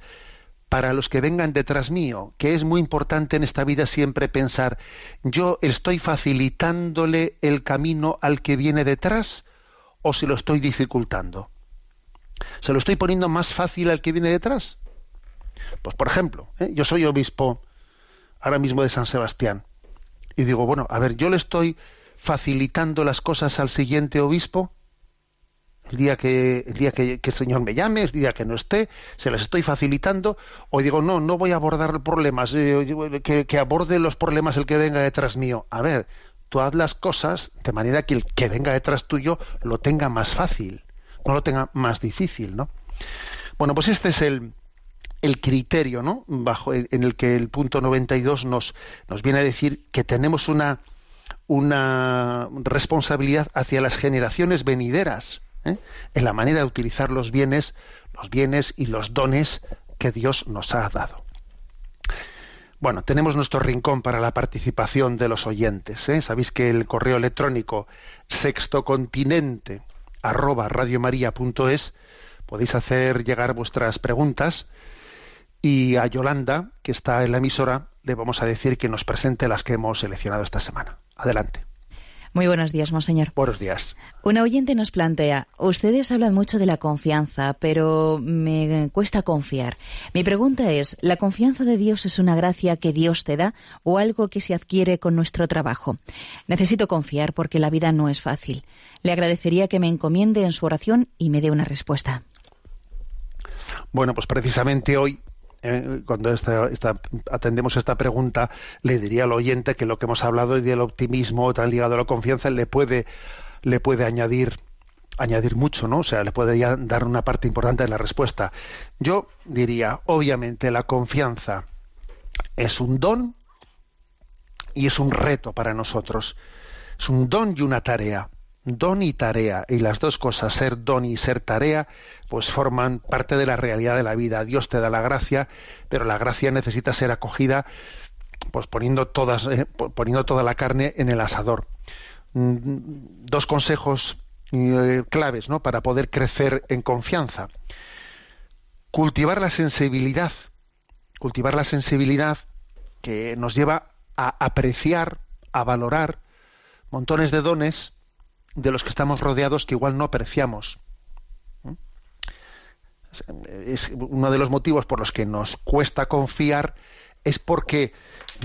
para los que vengan detrás mío, que es muy importante en esta vida siempre pensar, yo estoy facilitándole el camino al que viene detrás o se lo estoy dificultando. ¿Se lo estoy poniendo más fácil al que viene detrás? Pues por ejemplo, ¿eh? yo soy obispo ahora mismo de San Sebastián y digo, bueno, a ver, yo le estoy facilitando las cosas al siguiente obispo el día que el día que, el señor me llame el día que no esté se las estoy facilitando o digo no no voy a abordar problemas eh, que, aborde los problemas el que venga detrás mío a ver tú haz las cosas de manera que el que venga detrás tuyo lo tenga más fácil no lo tenga más difícil no bueno pues este es el el criterio no bajo en el que el punto 92 nos nos viene a decir que tenemos una una responsabilidad hacia las generaciones venideras ¿eh? en la manera de utilizar los bienes, los bienes y los dones que Dios nos ha dado. Bueno, tenemos nuestro rincón para la participación de los oyentes. ¿eh? Sabéis que el correo electrónico sextocontinente arroba radiomaria.es podéis hacer llegar vuestras preguntas y a Yolanda, que está en la emisora, le vamos a decir que nos presente las que hemos seleccionado esta semana. Adelante.
Muy buenos días, monseñor.
Buenos días.
Una oyente nos plantea, ustedes hablan mucho de la confianza, pero me cuesta confiar. Mi pregunta es, ¿la confianza de Dios es una gracia que Dios te da o algo que se adquiere con nuestro trabajo? Necesito confiar porque la vida no es fácil. Le agradecería que me encomiende en su oración y me dé una respuesta.
Bueno, pues precisamente hoy eh, cuando esta, esta, atendemos esta pregunta, le diría al oyente que lo que hemos hablado del optimismo tan ligado a la confianza le puede, le puede añadir añadir mucho, ¿no? O sea, le puede dar una parte importante de la respuesta. Yo diría, obviamente, la confianza es un don y es un reto para nosotros. Es un don y una tarea don y tarea, y las dos cosas, ser don y ser tarea, pues forman parte de la realidad de la vida. Dios te da la gracia, pero la gracia necesita ser acogida, pues poniendo todas, eh, poniendo toda la carne en el asador. Mm, dos consejos eh, claves, ¿no? Para poder crecer en confianza. Cultivar la sensibilidad, cultivar la sensibilidad que nos lleva a apreciar, a valorar montones de dones de los que estamos rodeados que igual no apreciamos. Es uno de los motivos por los que nos cuesta confiar es porque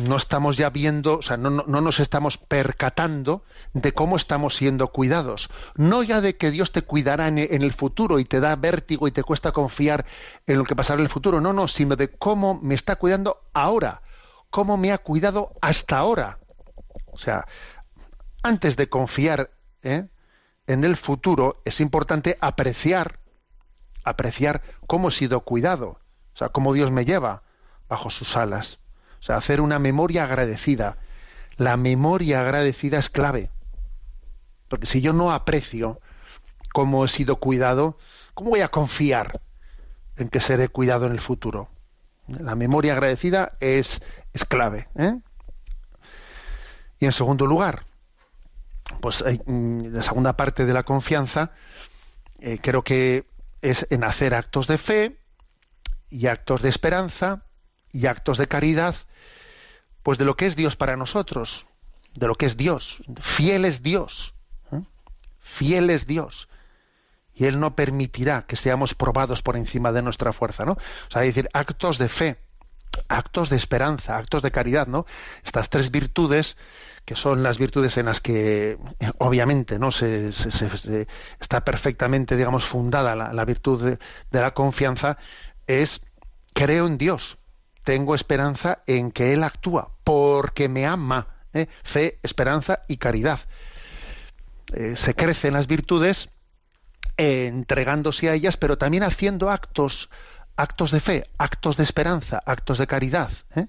no estamos ya viendo, o sea, no, no, nos estamos percatando de cómo estamos siendo cuidados. No ya de que Dios te cuidará en, en, el futuro y te da vértigo y te cuesta confiar en lo que pasará en el futuro, no, no, sino de cómo me está cuidando ahora, cómo me ha cuidado hasta ahora. O sea, antes de confiar ¿eh? en el futuro es importante apreciar, apreciar cómo he sido cuidado, o sea, cómo Dios me lleva bajo sus alas. O sea, hacer una memoria agradecida. La memoria agradecida es clave. Porque si yo no aprecio cómo he sido cuidado, ¿cómo voy a confiar en que seré cuidado en el futuro? La memoria agradecida es, es clave. ¿eh? Y en segundo lugar, pues mm, la segunda parte de la confianza eh, creo que es en hacer actos de fe y actos de esperanza y actos de caridad, pues de lo que es Dios para nosotros, de lo que es Dios. Fiel es Dios, ¿eh? fiel es Dios. Y Él no permitirá que seamos probados por encima de nuestra fuerza, ¿no? O sea, decir, actos de fe, actos de esperanza, actos de caridad, ¿no? Estas tres virtudes que son las virtudes en las que obviamente no se, está perfectamente digamos fundada la, virtud de, de, la confianza es creo en Dios tengo esperanza en que él actúa porque me ama ¿eh? fe esperanza y caridad eh, se crecen las virtudes eh, entregándose a ellas pero también haciendo actos actos de fe actos de esperanza actos de caridad ¿eh?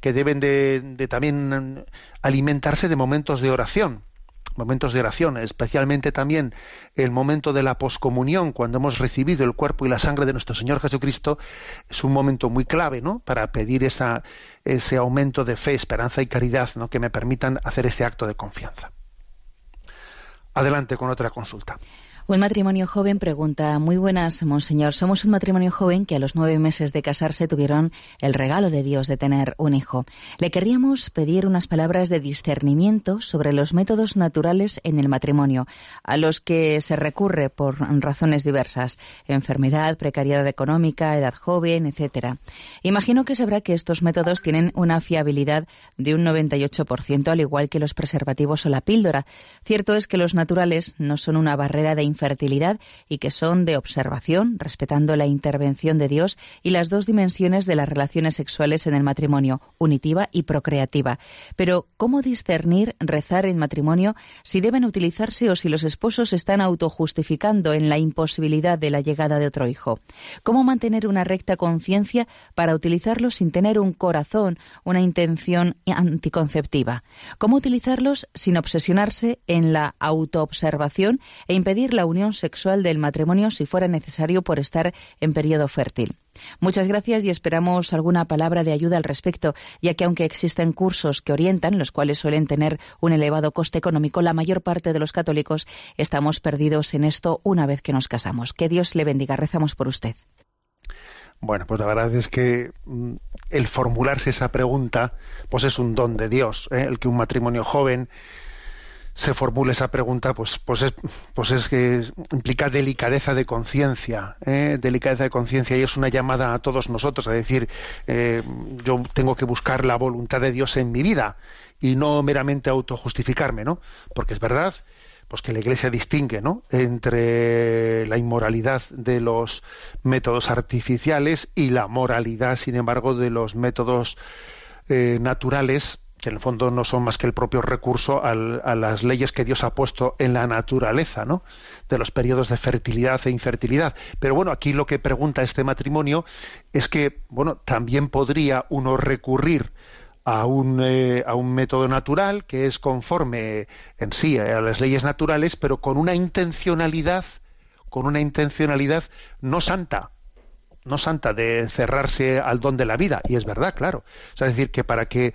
que deben de, también alimentarse de momentos de oración, momentos de oración, especialmente también el momento de la poscomunión, cuando hemos recibido el cuerpo y la sangre de nuestro Señor Jesucristo, es un momento muy clave, ¿no? Para pedir ese aumento de fe, esperanza y caridad, ¿no? Que me permitan hacer ese acto de confianza. Adelante con otra consulta.
Un matrimonio joven pregunta, muy buenas, monseñor. Somos un matrimonio joven que a los nueve meses de casarse tuvieron el regalo de Dios de tener un hijo. Le querríamos pedir unas palabras de discernimiento sobre los métodos naturales en el matrimonio, a los que se recurre por razones diversas, enfermedad, precariedad económica, edad joven, etcétera. Imagino que sabrá que estos métodos tienen una fiabilidad de un 98%, al igual que los preservativos o la píldora. Cierto es que los naturales no son una barrera de fertilidad y que son de observación, respetando la intervención de Dios y las dos dimensiones de las relaciones sexuales en el matrimonio, unitiva y procreativa. Pero, ¿cómo discernir rezar en matrimonio si deben utilizarse o si los esposos están autojustificando en la imposibilidad de la llegada de otro hijo? ¿Cómo mantener una recta conciencia para utilizarlos sin tener un corazón, una intención anticonceptiva? ¿Cómo utilizarlos sin obsesionarse en la autoobservación e impedir la unión sexual del matrimonio si fuera necesario por estar en periodo fértil. Muchas gracias y esperamos alguna palabra de ayuda al respecto, ya que aunque existen cursos que orientan, los cuales suelen tener un elevado coste económico, la mayor parte de los católicos estamos perdidos en esto una vez que nos casamos. Que Dios le bendiga. Rezamos por usted.
Bueno, pues la verdad es que mm, el formularse esa pregunta, pues es un don de Dios, ¿eh? el que un matrimonio joven se formule esa pregunta, pues, pues, es, pues es que implica delicadeza de conciencia, ¿eh? delicadeza de conciencia y es una llamada a todos nosotros a decir, eh, yo tengo que buscar la voluntad de Dios en mi vida y no meramente autojustificarme, ¿no? Porque es verdad, pues que la Iglesia distingue, ¿no? Entre la inmoralidad de los métodos artificiales y la moralidad, sin embargo, de los métodos eh, naturales que en el fondo no son más que el propio recurso a las leyes que Dios ha puesto en la naturaleza, ¿no? De los periodos de fertilidad e infertilidad. Pero bueno, aquí lo que pregunta este matrimonio es que, bueno, también podría uno recurrir a un, eh, a un método natural que es conforme en sí a las leyes naturales, pero con una intencionalidad, con una intencionalidad no santa, no santa de cerrarse al don de la vida y es verdad claro. Es decir que para que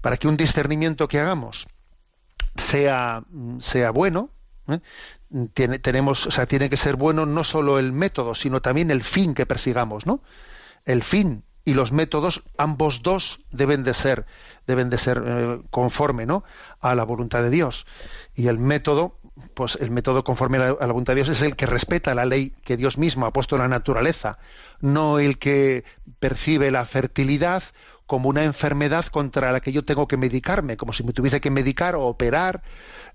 para que un discernimiento que hagamos sea sea bueno ¿eh? tiene tenemos o sea tiene que ser bueno no solo el método sino también el fin que persigamos no el fin y los métodos ambos dos deben de ser deben de ser eh, conforme no a la voluntad de Dios. Y el método pues el método conforme a la, a la, voluntad de Dios es el que respeta la ley que Dios mismo ha puesto en la naturaleza no el que percibe la fertilidad como una enfermedad contra la que yo tengo que medicarme, como si me tuviese que medicar o operar,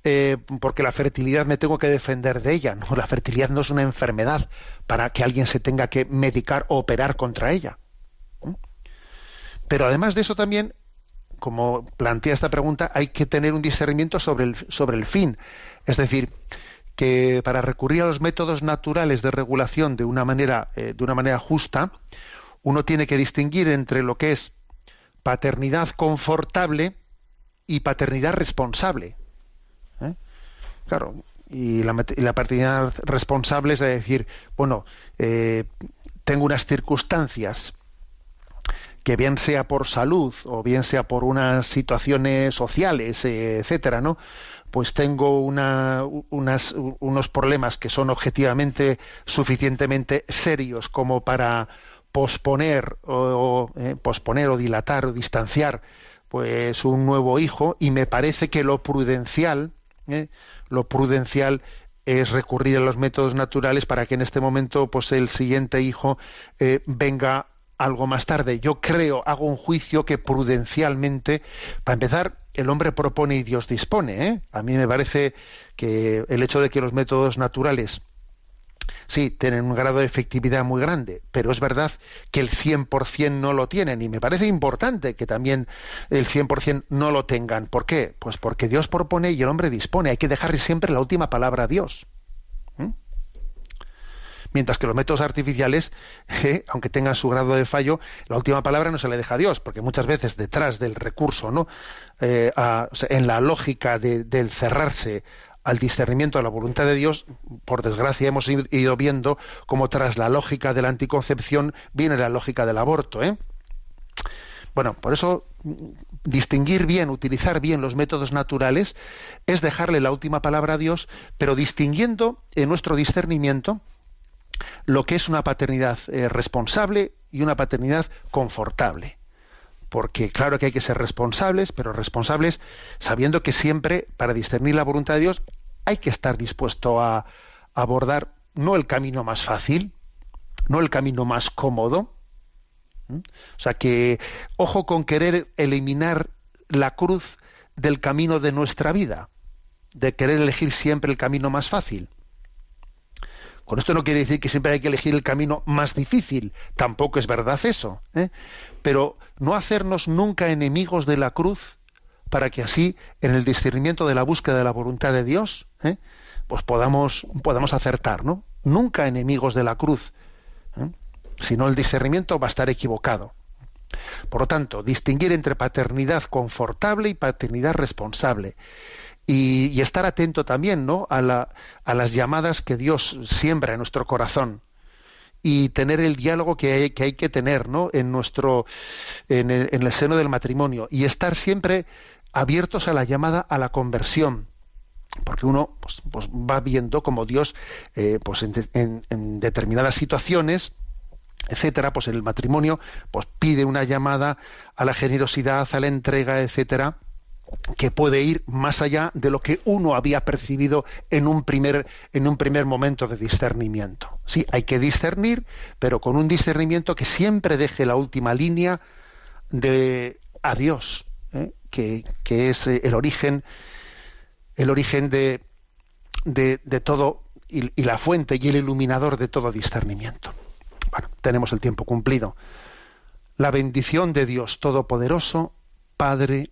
eh, porque la fertilidad me tengo que defender de ella. No, la fertilidad no es una enfermedad para que alguien se tenga que medicar o operar contra ella. Pero además de eso también, como plantea esta pregunta, hay que tener un discernimiento sobre el, sobre el fin. Es decir, que para recurrir a los métodos naturales de regulación de una manera, eh, de una manera justa, uno tiene que distinguir entre lo que es paternidad confortable y paternidad responsable. ¿eh? Claro, y la, paternidad responsable es decir, bueno, eh, tengo unas circunstancias que bien sea por salud o bien sea por unas situaciones sociales, eh, etcétera, ¿no? Pues tengo una, unas, unos problemas que son objetivamente suficientemente serios como para posponer o, eh, posponer o dilatar o distanciar pues un nuevo hijo y me parece que lo prudencial eh, lo prudencial es recurrir a los métodos naturales para que en este momento pues el siguiente hijo eh, venga algo más tarde. Yo creo, hago un juicio que prudencialmente, para empezar, el hombre propone y Dios dispone. ¿eh? A mí me parece que el hecho de que los métodos naturales sí tienen un grado de efectividad muy grande, pero es verdad que el 100% no lo tienen y me parece importante que también el 100% no lo tengan. ¿Por qué? Pues porque Dios propone y el hombre dispone. Hay que dejarle siempre la última palabra a Dios mientras que los métodos artificiales, (laughs) eh, aunque tengan su grado de fallo, la última palabra no se le deja a Dios, porque muchas veces detrás del recurso, ¿no? Eh, en la lógica de, del cerrarse al discernimiento de la voluntad de Dios, por desgracia hemos ido viendo como tras la lógica de la anticoncepción viene la lógica del aborto, ¿eh? Bueno, por eso mm, distinguir bien, utilizar bien los métodos naturales es dejarle la última palabra a Dios, pero distinguiendo en nuestro discernimiento lo que es una paternidad eh, responsable y una paternidad confortable. Porque claro que hay que ser responsables, pero responsables sabiendo que siempre, para discernir la voluntad de Dios, hay que estar dispuesto a abordar no el camino más fácil, no el camino más cómodo. O sea que, ojo con querer eliminar la cruz del camino de nuestra vida, de querer elegir siempre el camino más fácil. Con esto no quiere decir que siempre hay que elegir el camino más difícil, tampoco es verdad eso, ¿eh? pero no hacernos nunca enemigos de la cruz para que así, en el discernimiento de la búsqueda de la voluntad de Dios, ¿eh? pues podamos, podamos acertar, ¿no? Nunca enemigos de la cruz, ¿eh? si no el discernimiento va a estar equivocado. Por lo tanto, distinguir entre paternidad confortable y paternidad responsable. Y, estar atento también ¿no? a, las llamadas que Dios siembra en nuestro corazón y tener el diálogo que hay que, hay que tener ¿no? en nuestro en el, seno del matrimonio y estar siempre abiertos a la llamada a la conversión porque uno pues, pues va viendo como Dios eh, pues en determinadas situaciones etcétera, pues en el matrimonio, pues pide una llamada a la generosidad, a la entrega, etcétera, que puede ir más allá de lo que uno había percibido en un primer, en un primer momento de discernimiento. Sí, hay que discernir, pero con un discernimiento que siempre deje la última línea de a Dios, ¿eh? que, es eh, el origen, el origen de, de, todo y, y la fuente y el iluminador de todo discernimiento. Bueno, tenemos el tiempo cumplido. La bendición de Dios Todopoderoso, Padre,